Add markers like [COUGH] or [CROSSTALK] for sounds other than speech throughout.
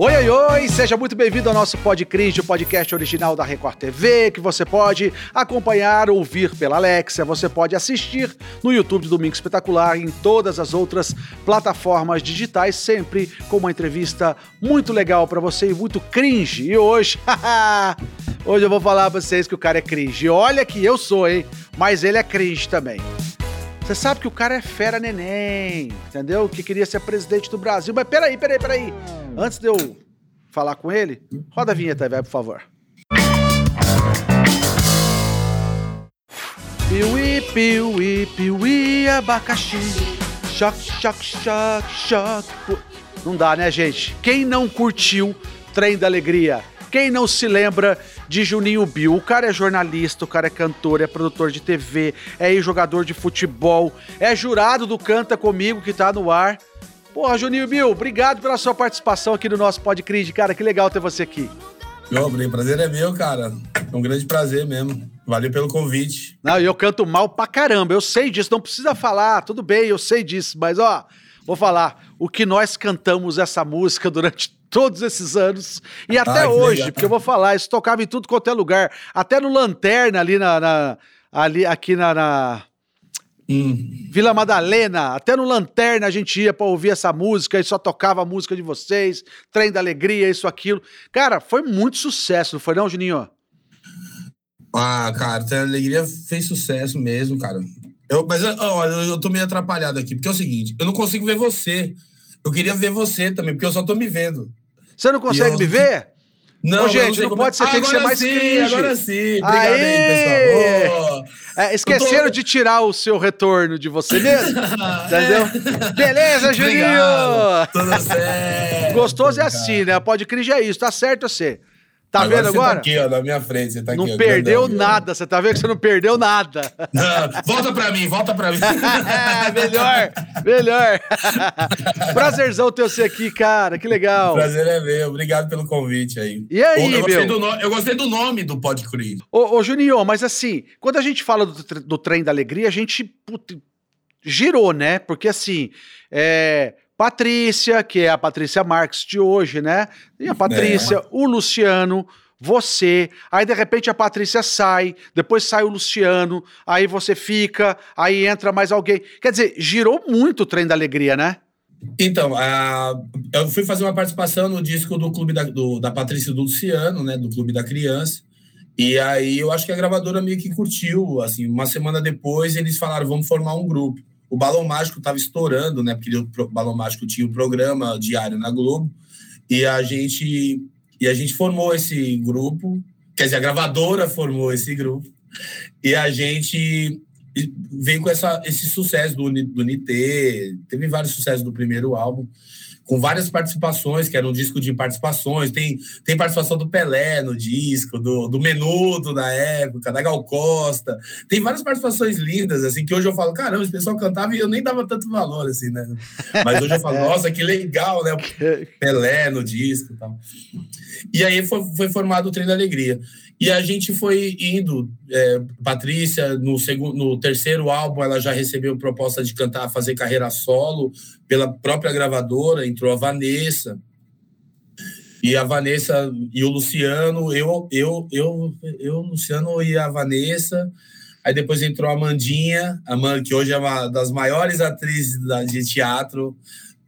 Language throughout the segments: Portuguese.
Oi, oi, oi! Seja muito bem-vindo ao nosso Podcris, o podcast original da Record TV, que você pode acompanhar, ouvir pela Alexia, você pode assistir no YouTube do Domingo Espetacular em todas as outras plataformas digitais, sempre com uma entrevista muito legal para você e muito cringe. E hoje, [LAUGHS] hoje eu vou falar pra vocês que o cara é cringe. Olha que eu sou, hein? Mas ele é cringe também. Você sabe que o cara é fera neném, entendeu? Que queria ser presidente do Brasil. Mas peraí, peraí, peraí. Antes de eu falar com ele, roda a vinheta vai, por favor. Piuí, piuí, piuí, abacaxi. Choque, choque, choque, choque. Não dá, né, gente? Quem não curtiu Trem da Alegria? Quem não se lembra de Juninho Bill? O cara é jornalista, o cara é cantor, é produtor de TV, é jogador de futebol, é jurado do Canta Comigo que tá no ar. Porra, Juninho Bill, obrigado pela sua participação aqui no nosso Podcrid, cara. Que legal ter você aqui. Meu, prazer é meu, cara. É um grande prazer mesmo. Valeu pelo convite. Não, e eu canto mal pra caramba, eu sei disso, não precisa falar, tudo bem, eu sei disso, mas ó, vou falar, o que nós cantamos essa música durante todos esses anos e até Ai, hoje, legal. porque eu vou falar, isso tocava em tudo quanto é lugar, até no Lanterna ali na, na- ali aqui na, na Hum. Vila Madalena, até no Lanterna a gente ia pra ouvir essa música e só tocava a música de vocês, Trem da Alegria, isso, aquilo. Cara, foi muito sucesso, não foi não, Juninho? Ah, cara, a alegria fez sucesso mesmo, cara. Eu, mas olha, eu, eu tô meio atrapalhado aqui, porque é o seguinte, eu não consigo ver você. Eu queria ver você também, porque eu só tô me vendo. Você não consegue eu- me ver? Não, Ô, gente, não pode ser, tem que ser mais sim, cringe. Agora sim, obrigado aí, pessoal. Ô, É, esqueceram tô- de tirar o seu retorno de você mesmo? [LAUGHS] Entendeu? Beleza, Juninho! Obrigado, Tudo certo. Gostoso é assim, né? Pode cringe é isso, tá certo você. Tá Agora vendo você agora? Tá aqui, ó, na minha frente, você tá não aqui. ó, perdeu grandão, nada, você tá vendo que você não perdeu nada. Não, volta pra mim, volta pra mim. É, [LAUGHS] melhor, melhor. [LAUGHS] Prazerzão ter você aqui, cara, que legal. Prazer é meu. Obrigado pelo convite aí. E aí, eu, gostei meu? do no- eu gostei do nome do Podcris. Ô, ô Juninho, mas assim, quando a gente fala do, tre- do trem da alegria, a gente put- girou, né? Porque assim, é, Patrícia, que é a Patrícia Marques de hoje, né? E a Patrícia, o Luciano, você, aí de repente a Patrícia sai, depois sai o Luciano, aí você fica, aí entra mais alguém. Quer dizer, girou muito o trem da alegria, né? Então, a- eu fui fazer uma participação no disco do clube da, do- da Patrícia e do Luciano, né? Do Clube da Criança. E aí eu acho que a gravadora meio que curtiu. Assim, uma semana depois eles falaram: vamos formar um grupo. O Balão Mágico estava estourando, né? Porque o Balão Mágico tinha o programa diário na Globo. E a gente, e a gente formou esse grupo. Quer dizer, a gravadora formou esse grupo. E a gente veio com essa, esse sucesso do, do teve vários sucessos do primeiro álbum, com várias participações, que era um disco de participações. Tem, tem participação do Pelé no disco, do, do Menudo na época, da Gal Costa. Tem várias participações lindas, assim, que hoje eu falo, caramba, esse pessoal cantava e eu nem dava tanto valor, assim, né? Mas hoje eu falo, [LAUGHS] nossa, que legal, né? [LAUGHS] Pelé no disco e tal. E aí foi, foi formado o Trem da Alegria. E a gente foi indo, é, Patrícia, no, segundo, no terceiro álbum, ela já recebeu proposta de cantar, fazer carreira solo pela própria gravadora, entrou a Vanessa. E a Vanessa e o Luciano, eu, eu, eu, eu, Luciano e a Vanessa. Aí depois entrou a Amandinha, a Man, que hoje é uma das maiores atrizes de teatro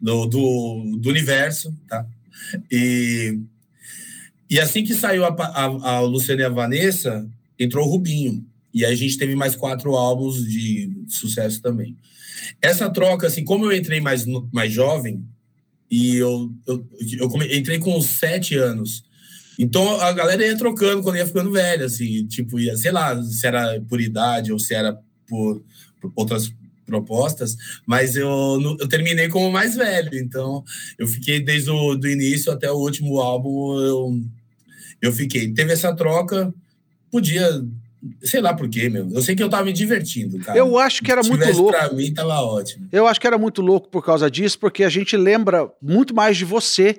do, do, do universo, tá? E, e assim que saiu a, a, a Luciana e a Vanessa, entrou o Rubinho. E aí a gente teve mais quatro álbuns de sucesso também. Essa troca, assim, como eu entrei mais, mais jovem, e eu, eu, eu entrei com sete anos. Então a galera ia trocando quando ia ficando velha, assim, tipo, ia, sei lá, se era por idade ou se era por, por outras propostas, mas eu, eu terminei como mais velho, então eu fiquei desde o do início até o último álbum, eu, eu fiquei. Teve essa troca, podia, sei lá por quê, meu. Eu sei que eu tava me divertindo, cara. Eu acho que era Se muito louco. Pra mim, tava ótimo. Eu acho que era muito louco por causa disso, porque a gente lembra muito mais de você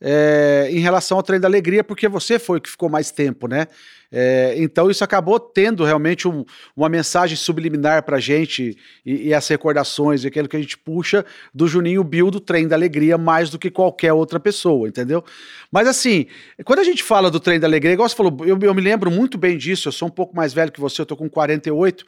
é, em relação ao trem da alegria, porque você foi o que ficou mais tempo, né? É, então isso acabou tendo realmente um, uma mensagem subliminar pra gente e, e, as recordações e aquilo que a gente puxa do Juninho Bill do Trem da Alegria mais do que qualquer outra pessoa, entendeu? Mas assim, quando a gente fala do Trem da Alegria, igual você falou, eu, eu me lembro muito bem disso, eu sou um pouco mais velho que você, eu tô com 48,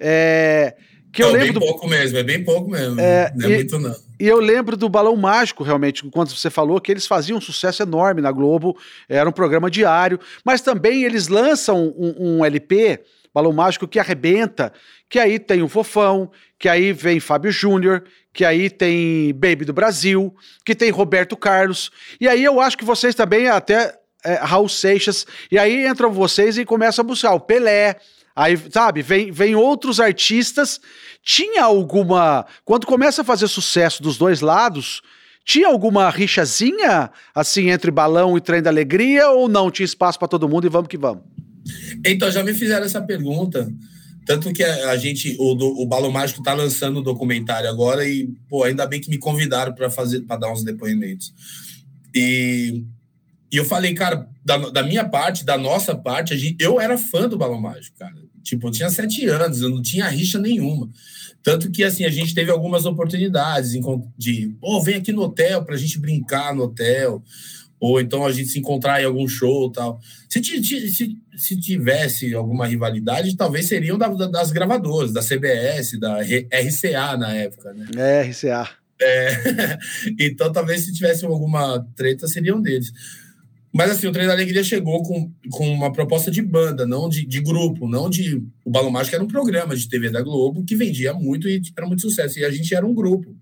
é, que eu não, lembro bem do... pouco mesmo, é bem pouco mesmo. É, não é e, muito, não. E eu lembro do Balão Mágico, realmente, quando você falou que eles faziam um sucesso enorme na Globo, era um programa diário, mas também eles lançam um, um LP, Balão Mágico, que arrebenta, que aí tem o Fofão, que aí vem Fábio Júnior, que aí tem Baby do Brasil, que tem Roberto Carlos, e aí eu acho que vocês também, até é, Raul Seixas, e aí entram vocês e começam a buscar o Pelé, Aí, sabe, vem, vem outros artistas. Tinha alguma. Quando começa a fazer sucesso dos dois lados, tinha alguma rixazinha, assim, entre balão e trem da alegria, ou não? Tinha espaço para todo mundo e vamos que vamos? Então, já me fizeram essa pergunta. Tanto que a, gente, o, o Balão Mágico tá lançando o documentário agora e, pô, ainda bem que me convidaram para fazer, para dar uns depoimentos. E, e eu falei, cara, da, da minha parte, da nossa parte, gente, eu era fã do Balão Mágico, cara. Tipo, eu tinha sete anos, eu não tinha rixa nenhuma. Tanto que, assim, a gente teve algumas oportunidades de, pô, vem aqui no hotel para a gente brincar no hotel, ou então a gente se encontrar em algum show tal. Se, se, se tivesse alguma rivalidade, talvez seriam da, das gravadoras, da CBS, da RCA na época, né? É, RCA. É, [LAUGHS] então, talvez se tivesse alguma treta, seriam deles. Mas assim, o Trem da Alegria chegou com, com uma proposta de banda, não de, de grupo, não de. O Balão Mágico era um programa de TV da Globo que vendia muito e era muito sucesso. E a gente era um grupo.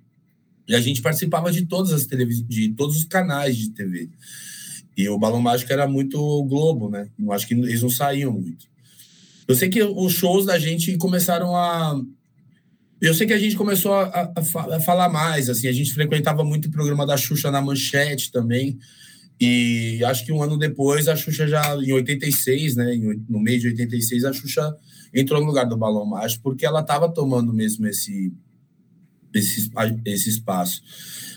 E a gente participava de todas as televisões, de todos os canais de TV. E o Balão Mágico era muito Globo, né? Eu acho que eles não saíam muito. Eu sei que os shows da gente começaram a. Eu sei que a gente começou a, a, a falar mais, assim, a gente frequentava muito o programa da Xuxa na Manchete também. E acho que um ano depois, a Xuxa já, em 86, né, no mês de 86, a Xuxa entrou no lugar do Balão Mágico, porque ela estava tomando mesmo esse, esse, esse espaço.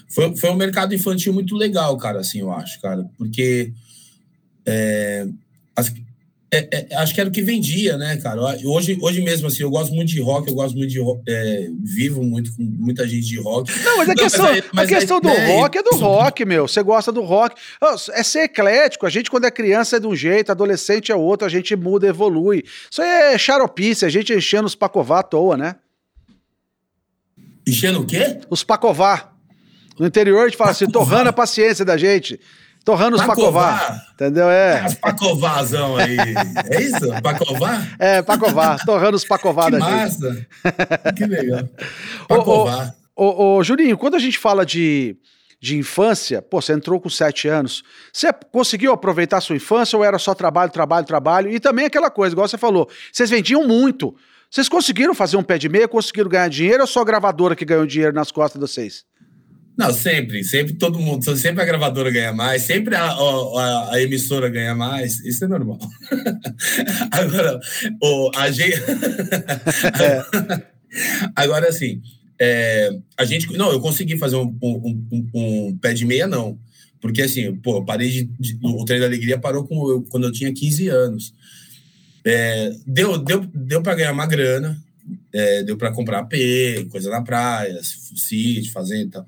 Foi, foi um mercado infantil muito legal, cara, assim, eu acho, cara, porque é, as, é, é, acho que era o que vendia, né, cara? Hoje, hoje mesmo, assim, eu gosto muito de rock, eu gosto muito de rock, é, vivo muito com muita gente de rock. Não, mas a Não, questão, mas mas a questão do né, rock é do rock, meu. Você gosta do rock. É ser eclético. A gente, quando é criança, é de um jeito, adolescente é outro, a gente muda, evolui. Isso é xaropice, a gente enchendo os pacová à toa, né? Enchendo o quê? Os pacová. No interior, a gente fala assim, torrando a paciência da gente. Torrando os pacová. Entendeu? É. As pacovazão aí. É isso? Pacová? É, pacová. Torrando os pacová que da massa. gente. Que legal. Pacová. Ô, ô, ô, Juninho, quando a gente fala de, de infância, pô, você entrou com sete anos, você conseguiu aproveitar a sua infância ou era só trabalho, trabalho, trabalho? E também aquela coisa, igual você falou, vocês vendiam muito. Vocês conseguiram fazer um pé de meia, conseguiram ganhar dinheiro ou só a gravadora que ganhou dinheiro nas costas de vocês? Não, sempre, sempre todo mundo, sempre a gravadora ganha mais, sempre a, a, a emissora ganha mais, isso é normal. [LAUGHS] Agora, o, a gente. [LAUGHS] é. Agora, assim, é, a gente. Não, eu consegui fazer um, um, um, um, pé de meia, não. Porque, assim, pô, eu parei de, de, O treino da alegria parou com, eu, quando eu tinha 15 anos. É, deu deu, deu para ganhar uma grana, é, deu para comprar AP, coisa na praia, sítio, fazenda e tal.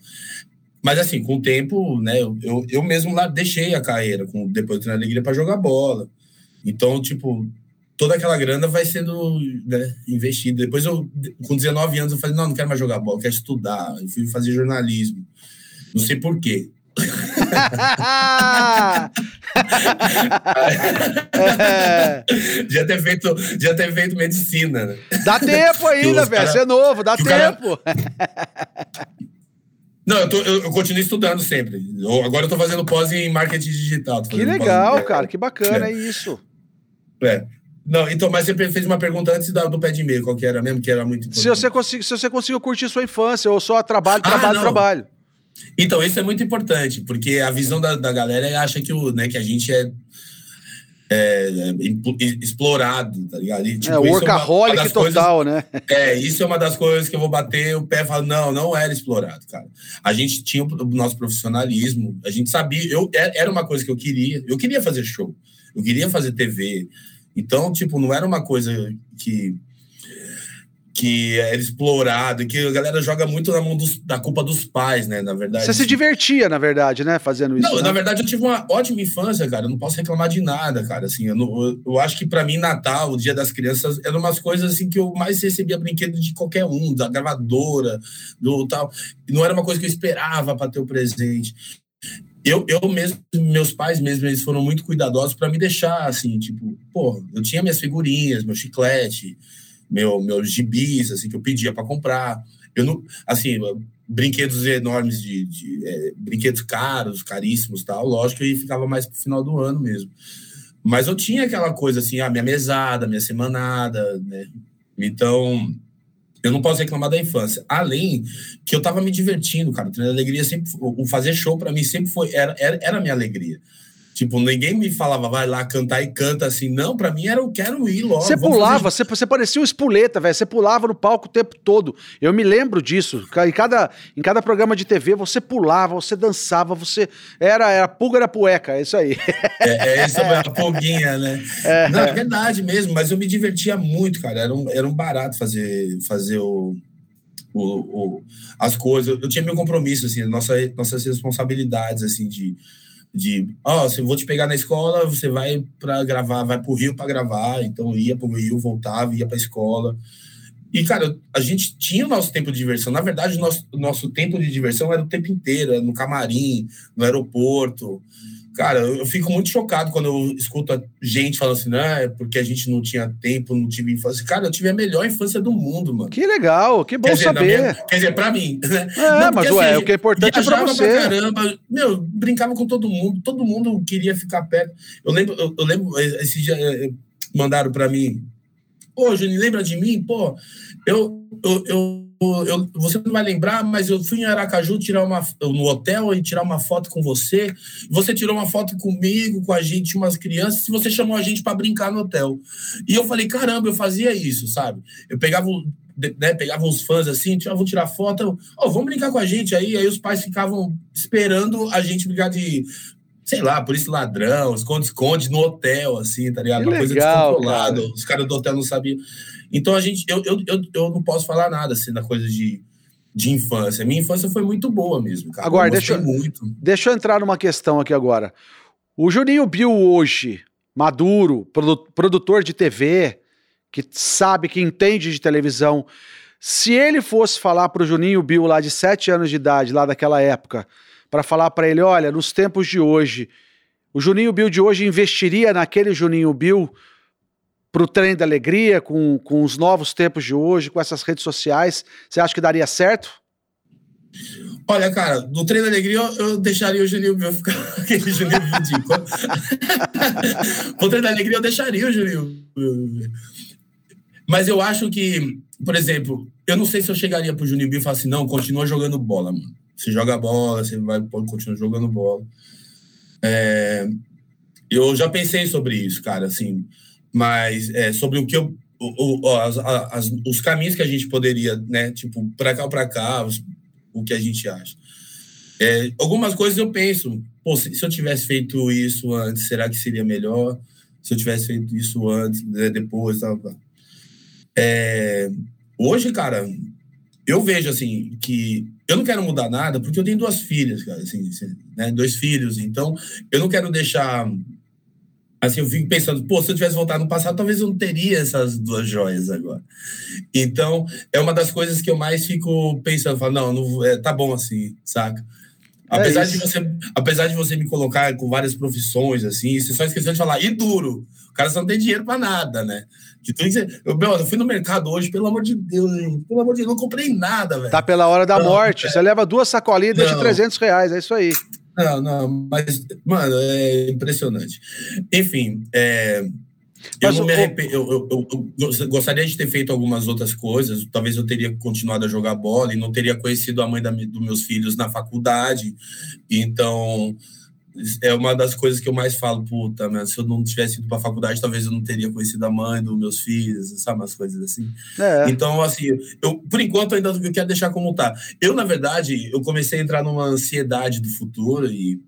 Mas assim, com o tempo, né, eu, eu mesmo lá deixei a carreira, com, depois do Treino Alegria, para jogar bola. Então, tipo, toda aquela grana vai sendo né, investida. Depois, eu, com 19 anos, eu falei: não, não quero mais jogar bola, quero estudar. Eu fui fazer jornalismo. Não sei por [LAUGHS] quê. já ter feito já ter feito medicina né? dá tempo ainda velho você é novo dá tempo cara... não eu, tô, eu, eu, continuo estudando sempre eu, agora eu tô fazendo pós em marketing digital que legal pós... cara que bacana é, é isso é não, então, mas você fez uma pergunta antes do pé de meio, qual que era mesmo, que era muito importante. Se você, se você conseguiu curtir sua infância, ou só trabalho, trabalho, ah, trabalho. Então, isso é muito importante, porque a visão da, da galera acha que, o, né, que a gente é, é, explorado, tá ligado? E, tipo, é, workaholic é total, coisas, né? [LAUGHS] É, isso é uma das coisas que eu vou bater o pé e falar, não, não era explorado, cara. A gente tinha o nosso profissionalismo, a gente sabia, eu, é, era uma coisa que eu queria, eu queria fazer show, eu queria fazer TV, então, tipo, não era uma coisa que que era explorado, que a galera joga muito na mão dos, da culpa dos pais, né? Na verdade. Você se divertia, na verdade, né? Fazendo isso. Não, né? na verdade, eu tive uma ótima infância, cara. Eu não posso reclamar de nada, cara. Assim, eu, não, eu acho que para mim, Natal, o Dia das Crianças, eram umas coisas assim que eu mais recebia brinquedo de qualquer um, da gravadora, do tal. Não era uma coisa que eu esperava para ter o presente. Eu, eu mesmo, meus pais mesmo, eles foram muito cuidadosos para me deixar, assim, tipo, pô, eu tinha minhas figurinhas, meu chiclete, meu, meus gibis, assim, que eu pedia para comprar. Eu não, assim, brinquedos enormes de, de é, brinquedos caros, caríssimos, tal. Lógico que ficava mais pro final do ano mesmo. Mas eu tinha aquela coisa assim, a minha mesada, a minha semanada, né? Então, eu não posso reclamar da infância. Além que eu tava me divertindo, cara. O alegria sempre, o fazer show para mim sempre foi era, era, era a minha alegria. Tipo, ninguém me falava, vai lá cantar e canta assim. Não, para mim era eu quero ir logo. Você pulava, você, você parecia um espoleta, velho. Você pulava no palco o tempo todo. Eu me lembro disso. Em cada, em cada programa de TV, você pulava, você dançava, você. Era, era pulga era pueca, é isso aí. É, é isso, é a pulguinha, né? [LAUGHS] É. Não, é verdade mesmo, mas eu me divertia muito, cara. Era um, era um barato fazer, fazer o. O, o, as coisas, eu tinha meu compromisso, assim, nossa, nossas responsabilidades, assim, de, de, ó, oh, se eu vou te pegar na escola, você vai para gravar, vai pro Rio para gravar, então ia pro Rio, voltava, ia para escola. E, cara, a gente tinha o nosso tempo de diversão. Na verdade, o nosso, o nosso tempo de diversão era o tempo inteiro, era no camarim, no aeroporto. Cara, eu fico muito chocado quando eu escuto gente falando assim, né, porque a gente não tinha tempo, não tive infância. Cara, eu tive a melhor infância do mundo, mano. Que legal, que bom quer saber. Minha, quer dizer, pra mim. Né? É, não, mas assim, ué, o que é importante é pra você. Pra caramba, meu, brincava com todo mundo, todo mundo queria ficar perto. Eu lembro, eu, eu lembro, esse dia eh, mandaram pra mim, pô, Juninho, lembra de mim? Pô, eu, eu, eu eu, você não vai lembrar, mas eu fui em Aracaju tirar uma no hotel e tirar uma foto com você. Você tirou uma foto comigo, com a gente, umas crianças, e você chamou a gente para brincar no hotel. E eu falei, caramba, eu fazia isso, sabe? Eu pegava, né, pegava uns fãs assim, tia, vou tirar foto, oh, vamos brincar com a gente aí. Aí os pais ficavam esperando a gente brincar de sei lá, por isso ladrão, esconde-esconde no hotel, assim, tá ligado? Que uma legal, coisa descontrolada. Cara. Os caras do hotel não sabiam. Então a gente, eu, eu, eu, eu não posso falar nada assim da coisa de, de infância. Minha infância foi muito boa mesmo, cara. Agora, deixa, muito. deixa eu entrar numa questão aqui agora. O Juninho Bill hoje, maduro, produtor de TV, que sabe, que entende de televisão, se ele fosse falar pro Juninho Bill lá de 7 anos de idade, lá daquela época, para falar para ele, olha, nos tempos de hoje, o Juninho Bill de hoje investiria naquele Juninho Bill para o trem da alegria, com, com os novos tempos de hoje, com essas redes sociais, você acha que daria certo? Olha, cara, no trem da alegria eu, eu deixaria o Juninho Bill ficar [LAUGHS] aquele Juninho ridículo. [LAUGHS] no trem da alegria eu deixaria o Juninho. Mas eu acho que, por exemplo, eu não sei se eu chegaria pro Juninho Bill e falar assim, não, continua jogando bola, mano. Você joga bola, você vai continuar jogando bola. É, eu já pensei sobre isso, cara, assim, mas é, sobre o que eu. O, o, as, as, os caminhos que a gente poderia, né? Tipo, para cá ou para cá, os, o que a gente acha. É, algumas coisas eu penso, pô, se, se, eu tivesse feito isso antes, será que seria melhor? Se eu tivesse feito isso antes, né, depois, tal, tal. É, hoje, cara, eu vejo assim que eu não quero mudar nada porque eu tenho duas filhas, cara, assim, né, dois filhos, então eu não quero deixar Assim, eu fico pensando, pô, se eu tivesse voltado no passado, talvez eu não teria essas duas joias agora. Então, é uma das coisas que eu mais fico pensando, falo, não, não é, tá bom assim, saca? É apesar, é de você, apesar de você me colocar com várias profissões, assim, você só esqueceu de falar, e duro. O cara só não tem dinheiro para nada, né? De tudo você, eu, meu, eu fui no mercado hoje, pelo amor de Deus, gente, pelo amor de Deus, não comprei nada, velho. Tá pela hora da não, morte. É. Você leva duas sacolinhas de 300 reais, é isso aí. Não, não, mas, mano, é impressionante. Enfim, é, eu, não me arrependo, eu, eu, eu, gostaria de ter feito algumas outras coisas. Talvez eu teria continuado a jogar bola e não teria conhecido a mãe da, dos meus filhos na faculdade. Então, é uma das coisas que eu mais falo, puta, mas se eu não tivesse ido para a faculdade, talvez eu não teria conhecido a mãe dos meus filhos, sabe, umas coisas assim. É. Então, assim, eu, por enquanto, ainda eu quero deixar como tá. Eu, na verdade, eu comecei a entrar numa ansiedade do futuro e,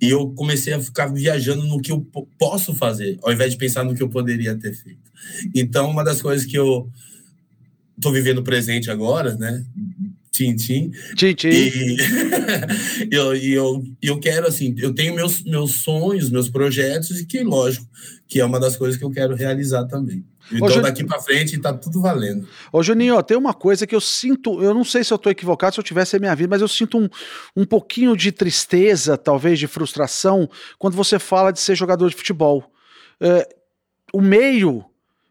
e eu comecei a ficar viajando no que eu posso fazer, ao invés de pensar no que eu poderia ter feito. Então, uma das coisas que eu tô vivendo presente agora, né, Tintim. Tintim. [LAUGHS] E eu, eu, eu quero, assim, eu tenho meus, meus sonhos, meus projetos, e que, lógico, que é uma das coisas que eu quero realizar também. Então, Ô, daqui para frente, tá tudo valendo. Ô, Juninho, ó, tem uma coisa que eu sinto, eu não sei se eu tô equivocado, se eu tivesse a minha vida, mas eu sinto um, um pouquinho de tristeza, talvez de frustração, quando você fala de ser jogador de futebol. É, o meio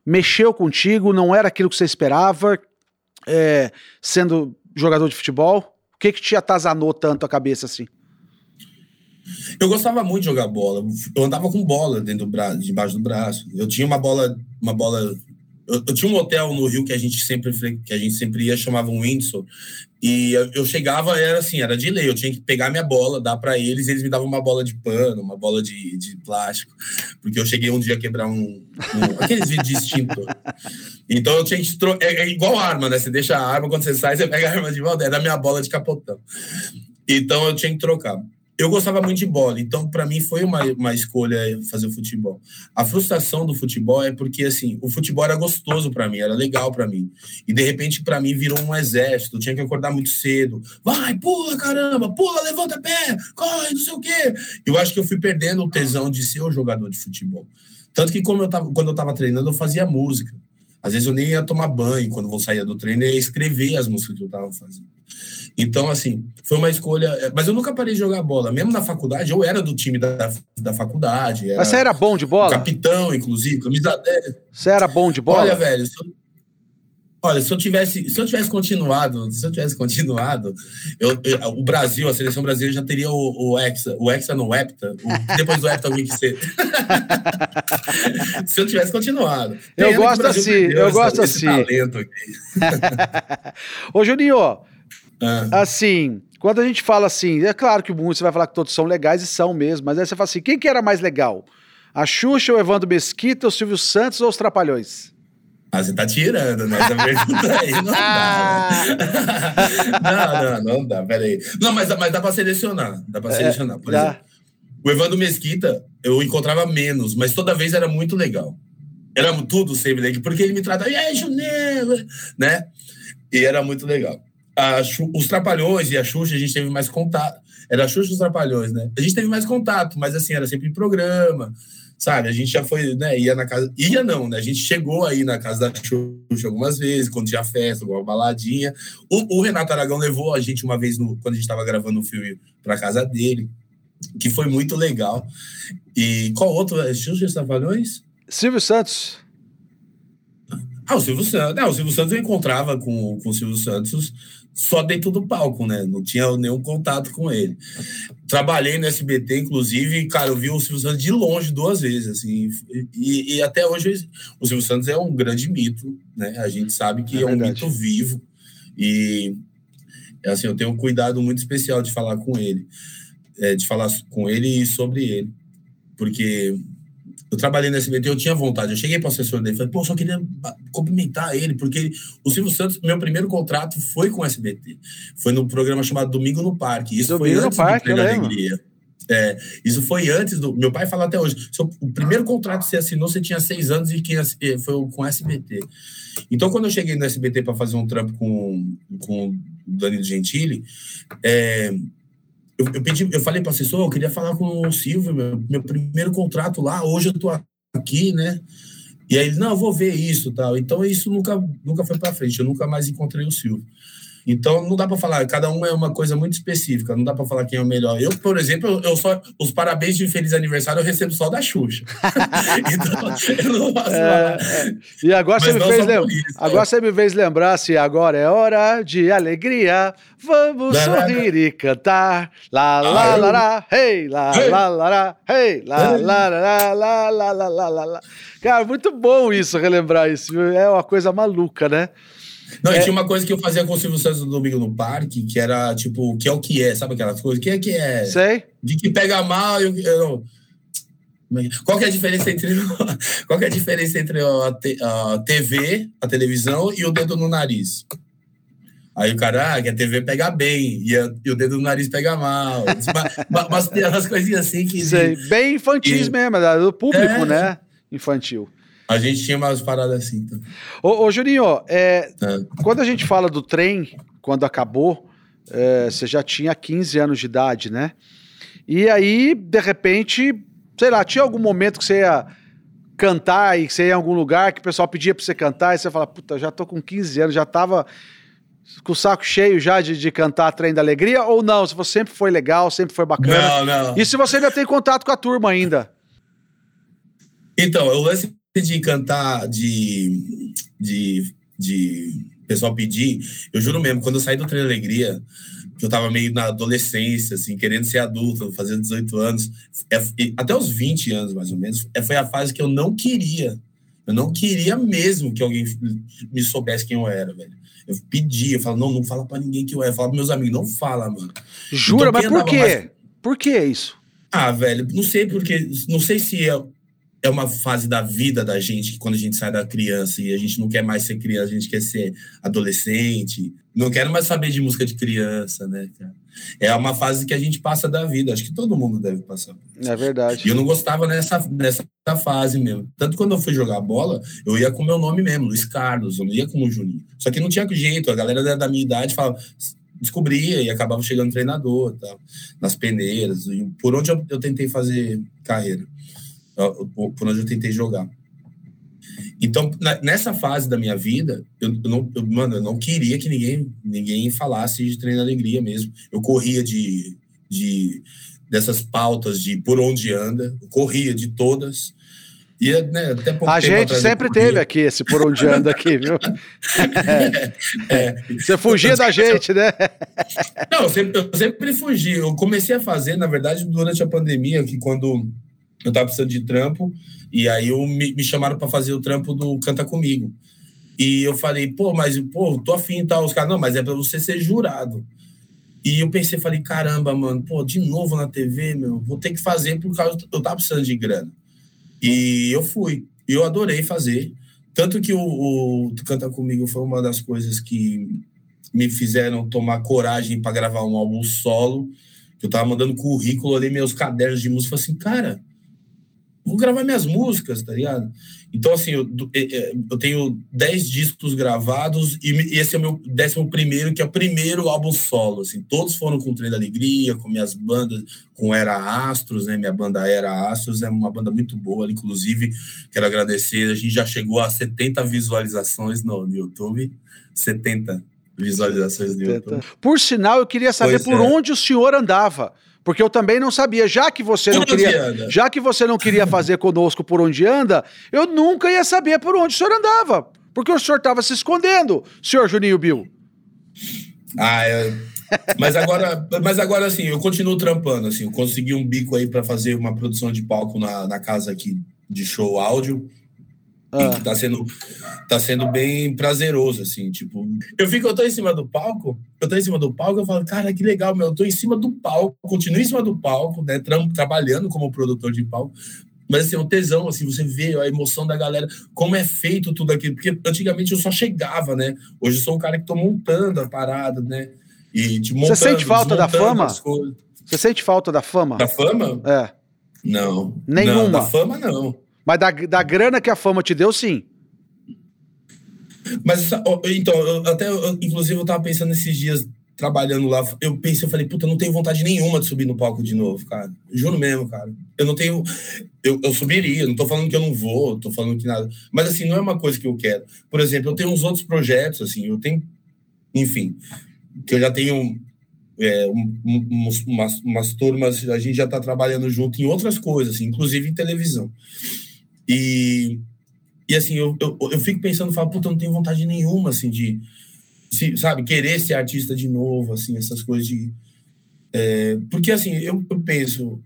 mexeu contigo, não era aquilo que você esperava, é, sendo jogador de futebol? O que que te atazanou tanto a cabeça assim? Eu gostava muito de jogar bola. Eu andava com bola dentro do braço, debaixo do braço. Eu tinha uma bola, uma bola. Eu, eu, tinha um hotel no Rio que a gente sempre que a gente sempre ia chamava um Windsor. E eu, eu, chegava era assim, era de lei. Eu tinha que pegar minha bola, dar para eles. Eles me davam uma bola de pano, uma bola de, de plástico, porque eu cheguei um dia a quebrar um, um [LAUGHS] aqueles vídeos de extintor. Então eu tinha que é, é, igual arma, né? Você deixa a arma quando você sai, você pega a arma de volta. É da minha bola de capotão. Então eu tinha que trocar eu gostava muito de bola, então para mim foi uma, uma escolha fazer futebol. A frustração do futebol é porque assim, o futebol era gostoso para mim, era legal para mim. E de repente para mim virou um exército, tinha que acordar muito cedo. Vai, pula, caramba, pula, levanta pé, corre, não sei o quê. Eu acho que eu fui perdendo o tesão de ser um jogador de futebol. Tanto que como eu tava, quando eu estava treinando, eu fazia música. Às vezes eu nem ia tomar banho quando eu saía do treino, eu ia escrever as músicas que eu estava fazendo. Então, assim, foi uma escolha. É, mas eu nunca parei de jogar bola. Mesmo na faculdade, eu era do time da, da faculdade. Mas você era bom de bola? Capitão, inclusive. Camisa Você era bom de bola? Olha, velho, se eu, olha, se eu tivesse, se eu tivesse continuado, se eu tivesse continuado, eu, eu, o Brasil, a seleção brasileira já teria o, o Hexa, o Hexa no Hepta, o, depois do Hepta o que ser. [LAUGHS] se eu tivesse continuado. Eu gosto assim, eu gosto assim. talento aqui. [LAUGHS] Ô, Juninho, ah. Assim, quando a gente fala assim, é claro que muitos você vai falar que todos são legais e são mesmo, mas aí você fala assim: quem que era mais legal? A Xuxa, o Evandro Mesquita, o Silvio Santos ou os Trapalhões? Ah, você tá tirando, né? Essa pergunta aí não dá. não, não, não dá, peraí. Não, mas, mas dá pra selecionar. Dá pra é, selecionar. Por dá. exemplo, o Evandro Mesquita, eu encontrava menos, mas toda vez era muito legal. Era tudo sempre legal, porque ele me tratava, e aí, Junelo, né? E era muito legal a, os Trapalhões e a Xuxa, a gente teve mais contato. Era a Xuxa os Trapalhões, né? A gente teve mais contato, mas assim, era sempre em programa, sabe? A gente já foi, né? Ia na casa. Ia não, né? A gente chegou aí na casa da Xuxa algumas vezes, quando tinha festa, alguma baladinha. O, o Renato Aragão levou a gente uma vez, no, quando a gente estava gravando o filme, para casa dele, que foi muito legal. E qual outro? É Xuxa e os Trapalhões? Silvio Santos. Ah, o Silvio Santos. Não, o Silvio Santos eu encontrava com, com o Silvio Santos só dentro do palco, né? Não tinha nenhum contato com ele. Trabalhei no SBT, inclusive, cara, eu vi o Silvio Santos de longe duas vezes, assim, e, e até hoje o Silvio Santos é um grande mito, né? A gente sabe que é, é um mito vivo e assim, eu tenho um cuidado muito especial de falar com ele, é, de falar com ele e sobre ele, porque eu trabalhei no SBT, eu tinha vontade. Eu cheguei para o assessor dele e falei, pô, só queria cumprimentar ele, porque o Silvio Santos, meu primeiro contrato foi com o SBT. Foi no programa chamado Domingo no Parque. Isso Domingo foi antes no Parque, do Alegria. É, isso foi antes do. Meu pai fala até hoje. O primeiro contrato que você assinou, você tinha seis anos e que foi com o SBT. Então, quando eu cheguei no SBT para fazer um trampo com, com o Danilo Gentili, é, eu, eu, pedi, eu falei para o assessor, eu queria falar com o Silvio, meu, meu primeiro contrato lá, hoje eu estou aqui, né? E aí ele, não, eu vou ver isso tal. Então isso nunca, nunca foi para frente, eu nunca mais encontrei o Silvio. Então não dá para falar, cada um é uma coisa muito específica, não dá para falar quem é o melhor. Eu, por exemplo, eu só os parabéns de feliz aniversário eu recebo só da Xuxa. [LAUGHS] então eu não posso é, falar. É. E agora você me fez lembrar, agora você me fez lembrar se agora é hora de alegria, vamos sorrir e cantar. Lá lá lá lá, hey, lá lá lá lá, hey, lá lá lá lá lá lá lá lá. Cara, muito bom isso relembrar isso. É uma coisa maluca, né? Não, é... e tinha uma coisa que eu fazia com o Silvio Santos no domingo no parque, que era tipo, que é o que é, sabe aquelas coisas? Que é que é? Sei. De que pega mal, eu, eu qual que é a diferença entre [LAUGHS] qual é a diferença entre a, a TV, a televisão e o dedo no nariz? Aí o cara, ah, que a TV pega bem e, a, e o dedo no nariz pega mal. mas, tem umas coisinhas assim que. Sei, bem infantis que, mesmo, é do público, é, né? Infantil. A gente tinha umas paradas assim. Então. Ô, ô Juninho, é, é. quando a gente fala do trem, quando acabou, é, você já tinha 15 anos de idade, né? E aí, de repente, sei lá, tinha algum momento que você ia cantar e você ia em algum lugar que o pessoal pedia pra você cantar e você fala, puta, já tô com 15 anos, já tava com o saco cheio já de, de cantar Trem da Alegria, ou não? Se você sempre foi legal, sempre foi bacana. Não, não. E se você ainda tem contato com a turma ainda? Então, o lance de cantar, de, de, de pessoal pedir, eu juro mesmo, quando eu saí do Trem da Alegria, que eu tava meio na adolescência, assim, querendo ser adulto, fazendo 18 anos, é, até os 20 anos, mais ou menos, é, foi a fase que eu não queria. Eu não queria mesmo que alguém me soubesse quem eu era, velho. Eu pedia, eu falava, não, não fala pra ninguém que eu era. Eu falava pros meus amigos, não fala, mano. Jura, então, mas por quê? Mais... Por que isso? Ah, velho, não sei porque. Não sei se é é uma fase da vida da gente que quando a gente sai da criança e a gente não quer mais ser criança, a gente quer ser adolescente. Não quero mais saber de música de criança, né, É uma fase que a gente passa da vida. Acho que todo mundo deve passar. É verdade. E eu não gostava nessa, nessa fase mesmo. Tanto quando eu fui jogar bola, eu ia com meu nome mesmo, Luiz Carlos, eu não ia como Juninho. Só que não tinha jeito. A galera da minha idade falava, descobria e acabava chegando treinador, tal, nas peneiras, por onde eu, eu tentei fazer carreira por onde eu tentei jogar. Então, nessa fase da minha vida, eu, não, eu, mano, eu não queria que ninguém, ninguém falasse de treino alegria mesmo. Eu corria de, de dessas pautas de por onde anda, eu corria de todas. E, né, até a gente sempre teve aqui esse por onde anda aqui, viu? [LAUGHS] É, é. Você fugia da gente, né? Não, eu sempre, eu sempre fugi. Eu comecei a fazer, na verdade, durante a pandemia, que quando eu tava precisando de trampo, e aí eu, me, me chamaram para fazer o trampo do Canta Comigo. E eu falei, pô, mas, pô, tô afim e tal. Os caras, não, mas é para você ser jurado. E eu pensei, falei, caramba, mano, pô, de novo na TV, meu, vou ter que fazer por causa, eu tava precisando de grana. E eu fui, eu adorei fazer. Tanto que o, o Canta Comigo foi uma das coisas que me fizeram tomar coragem para gravar um álbum solo. Eu tava mandando currículo, olhei meus cadernos de música, falei assim, cara, vou gravar minhas músicas, tá ligado? Então, assim, eu, eu tenho 10 discos gravados e esse é o meu décimo primeiro, que é o primeiro álbum solo, assim. Todos foram com Trem da Alegria, com minhas bandas, com Era Astros, né? Minha banda Era Astros é uma banda muito boa, inclusive, quero agradecer, a gente já chegou a 70 visualizações no, no YouTube, 70 visualizações no YouTube. Por sinal, eu queria saber pois por é. onde o senhor andava. Porque eu também não sabia, já que você não queria, já que você não queria fazer conosco por onde anda, eu nunca ia saber por onde o senhor andava, porque o senhor estava se escondendo, senhor Juninho Bill. Ah, é... mas agora, mas agora assim, eu continuo trampando assim, eu consegui um bico aí para fazer uma produção de palco na, na casa aqui de show áudio. Ah. Tá sendo, tá sendo bem prazeroso, assim, tipo. Eu fico, eu tô em cima do palco, eu tô em cima do palco, eu falo, cara, que legal, meu, eu tô em cima do palco, continuo em cima do palco, né, tra trabalhando como produtor de palco, mas assim, é tesão, assim, você vê a emoção da galera, como é feito tudo aquilo, porque antigamente eu só chegava, né, hoje eu sou um cara que tô montando a parada, né, e tipo, montando, Você sente falta da fama? Você sente falta da fama? Da fama? É. Não. Nenhuma? Não, da fama, não. Mas da, da grana que a fama te deu, sim. Mas, então, eu, até, eu, inclusive, eu tava pensando esses dias, trabalhando lá, eu pensei, eu falei, puta, não tenho vontade nenhuma de subir no palco de novo, cara. Juro mesmo, cara. Eu não tenho. Eu, eu subiria, não tô falando que eu não vou, tô falando que nada. Mas, assim, não é uma coisa que eu quero. Por exemplo, eu tenho uns outros projetos, assim, eu tenho. Enfim, que eu já tenho é, um, um, umas, umas turmas, a gente já tá trabalhando junto em outras coisas, assim, inclusive em televisão. E, e assim, eu, eu, eu fico pensando, falo, puta, eu não tenho vontade nenhuma, assim, de, se, sabe, querer ser artista de novo, assim, essas coisas de... É, porque, assim, eu, eu penso,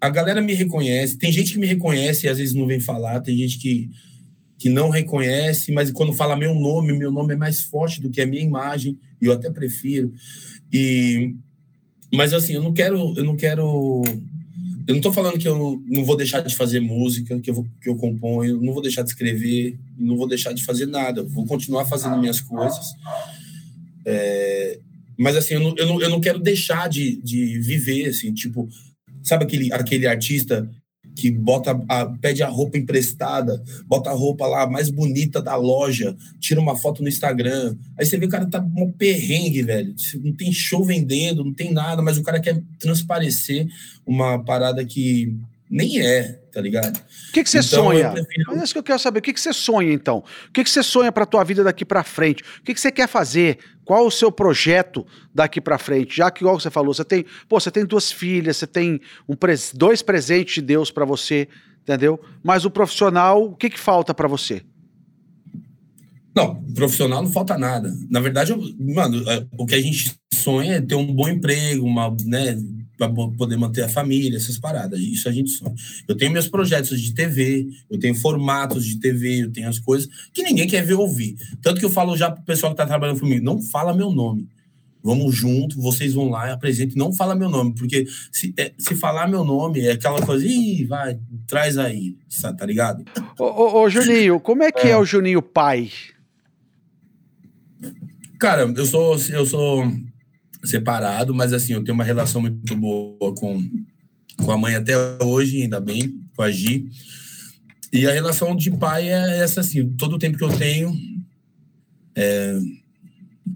a galera me reconhece, tem gente que me reconhece e às vezes não vem falar, tem gente que, que não reconhece, mas quando fala meu nome, meu nome é mais forte do que a minha imagem, e eu até prefiro. E mas assim, eu não quero, eu não quero eu não estou falando que eu não vou deixar de fazer música, que eu, vou, que eu componho, não vou deixar de escrever, não vou deixar de fazer nada, vou continuar fazendo minhas coisas. É, mas assim, eu não, eu não, eu não quero deixar de, de viver, assim, tipo, sabe aquele, aquele artista que bota a, pede a roupa emprestada, bota a roupa lá mais bonita da loja, tira uma foto no Instagram. Aí você vê o cara tá um perrengue, velho. Não tem show vendendo, não tem nada, mas o cara quer transparecer uma parada que nem é, tá ligado? O que, que você então, sonha? Prefiro... É isso que eu quero saber. O que, que você sonha, então? O que, que você sonha pra tua vida daqui pra frente? O que, que você quer fazer? Qual o seu projeto daqui para frente? Já que, igual você falou, você tem, pô, você tem duas filhas, você tem um dois presentes de Deus para você, entendeu? Mas o profissional, o que, que falta para você? Não, profissional não falta nada. Na verdade, eu, mano, é, o que a gente sonha é ter um bom emprego, uma, né, para poder manter a família, essas paradas. Isso a gente sonha. Eu tenho meus projetos de TV, eu tenho formatos de TV, eu tenho as coisas que ninguém quer ver ouvir. Tanto que eu falo já pro pessoal que tá trabalhando comigo, não fala meu nome. Vamos junto, vocês vão lá, apresentem, não fala meu nome, porque se, é, se falar meu nome é aquela coisa, ih, vai, traz aí, tá ligado? Ô, ô, ô Juninho, como é que é. é o Juninho pai? Cara, eu sou, eu sou separado, mas assim, eu tenho uma relação muito boa com, com a mãe até hoje, ainda bem, com a Gi. E a relação de pai é essa assim, todo o tempo que eu tenho, é,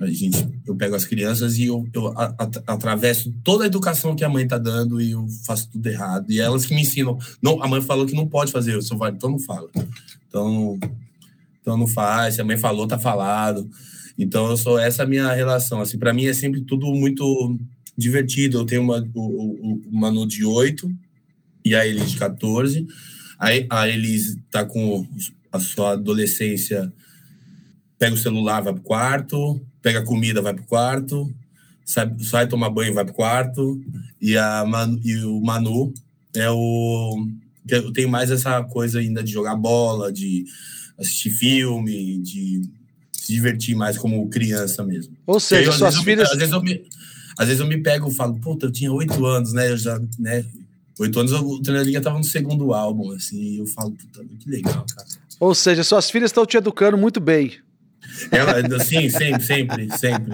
a gente, eu pego as crianças e eu, eu a, a, atravesso toda a educação que a mãe tá dando e eu faço tudo errado. E elas que me ensinam. Não, a mãe falou que não pode fazer, eu sou então não fala. Então, então não faz. Se a mãe falou, tá falado. Então, eu sou essa é a minha relação. Assim, para mim é sempre tudo muito divertido. Eu tenho uma, o, o, Manu de 8 e a Elis de 14. A, a Elis tá com a sua adolescência, pega o celular, vai pro quarto, pega a comida, vai pro quarto, sai, sai tomar banho, vai pro quarto. E, a Manu, e o Manu é o. Eu tenho mais essa coisa ainda de jogar bola, de assistir filme, de se divertir mais como criança mesmo. Ou seja, suas filhas. às, vezes eu me, às vezes eu me pego e falo, puta, eu tinha oito anos, né? Eu já, né? Oito anos, o Treinadinha tava no segundo álbum, assim, e eu falo, puta, que legal, cara. Ou seja, suas filhas estão te educando muito bem. Ela, sim, sempre, sempre, sempre.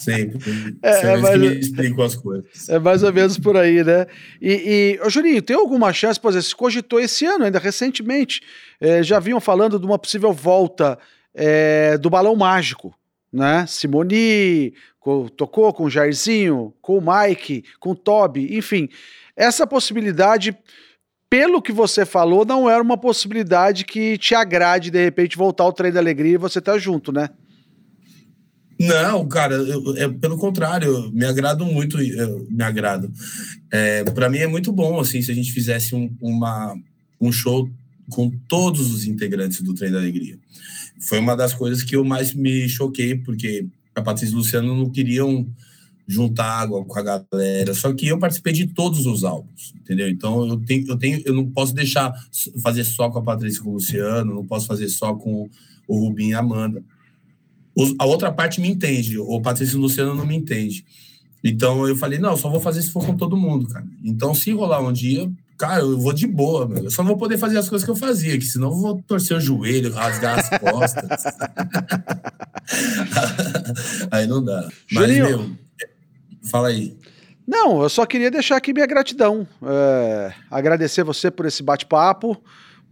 Sempre. É, é mais, que me explicam as coisas. É mais ou menos por aí, né? E, e ô, Juninho, tem alguma chance, por exemplo, se cogitou esse ano, ainda recentemente, é, já vinham falando de uma possível volta é, do Balão Mágico, né? Simoni com, tocou com o Jairzinho, com o Mike, com o Toby, enfim. Essa possibilidade, pelo que você falou, não era uma possibilidade que te agrade de repente voltar ao trem da alegria e você tá junto, né? Não, cara, eu, é, pelo contrário, me agrado muito, eu, me agrado. É, para mim é muito bom, assim, se a gente fizesse um, uma, um show com todos os integrantes do Trem da Alegria foi uma das coisas que eu mais me choquei, porque a Patrícia e o Luciano não queriam juntar água com a galera, só que eu participei de todos os álbuns, entendeu? Então eu tenho, eu tenho, eu não posso deixar fazer só com a Patrícia com o Luciano, não posso fazer só com o Rubinho e a Amanda. Os, a outra parte me entende, o Patrícia e o Luciano não me entende. Então eu falei, não, eu só vou fazer se for com todo mundo, cara. Então se rolar um dia, Cara, eu vou de boa, meu. Eu só não vou poder fazer as coisas que eu fazia, que senão eu vou torcer o joelho, rasgar as costas. [LAUGHS] aí não dá. Mas, meu, fala aí. Não, eu só queria deixar aqui minha gratidão. É, agradecer você por esse bate-papo,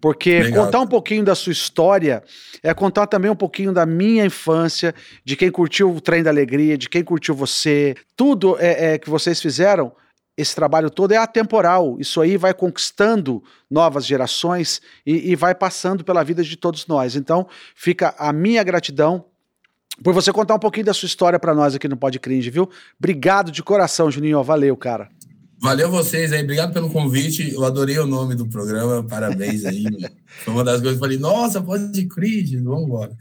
porque Obrigado. contar um pouquinho da sua história é contar também um pouquinho da minha infância, de quem curtiu o Trem da Alegria, de quem curtiu você. Tudo é, é que vocês fizeram esse trabalho todo é atemporal. Isso aí vai conquistando novas gerações e, e, vai passando pela vida de todos nós. Então, fica a minha gratidão por você contar um pouquinho da sua história para nós aqui no Pod Cringe, viu? Obrigado de coração, Juninho. Valeu, cara. Valeu vocês aí, obrigado pelo convite. Eu adorei o nome do programa, parabéns aí. [LAUGHS] Foi uma das coisas que eu falei, nossa, pode crise, vamos embora.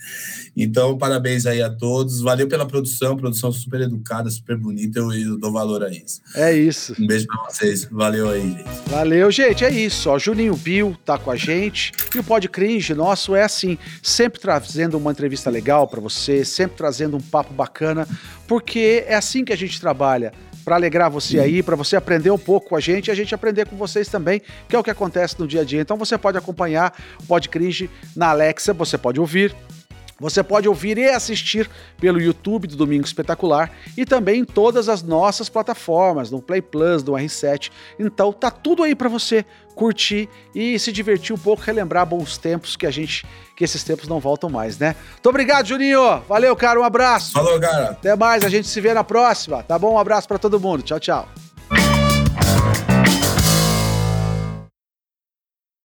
Então, parabéns aí a todos. Valeu pela produção, produção super educada, super bonita. Eu, eu dou valor a isso. É isso. Um beijo pra vocês. Valeu aí, gente. Valeu, gente. É isso. Ó, Juninho Bill tá com a gente. E o Pod Cringe nosso é assim, sempre trazendo uma entrevista legal para você, sempre trazendo um papo bacana, porque é assim que a gente trabalha para alegrar você aí, para você aprender um pouco com a gente e a gente aprender com vocês também, que é o que acontece no dia a dia. Então você pode acompanhar o Podcringe na Alexa, você pode ouvir você pode ouvir e assistir pelo YouTube do Domingo Espetacular e também em todas as nossas plataformas, no Play Plus, no R7. Então tá tudo aí para você curtir e se divertir um pouco, relembrar bons tempos que a gente, que esses tempos não voltam mais, né? Muito obrigado, Juninho. Valeu, cara. Um abraço. Falou, cara. Até mais. A gente se vê na próxima. Tá bom? Um abraço para todo mundo. Tchau, tchau.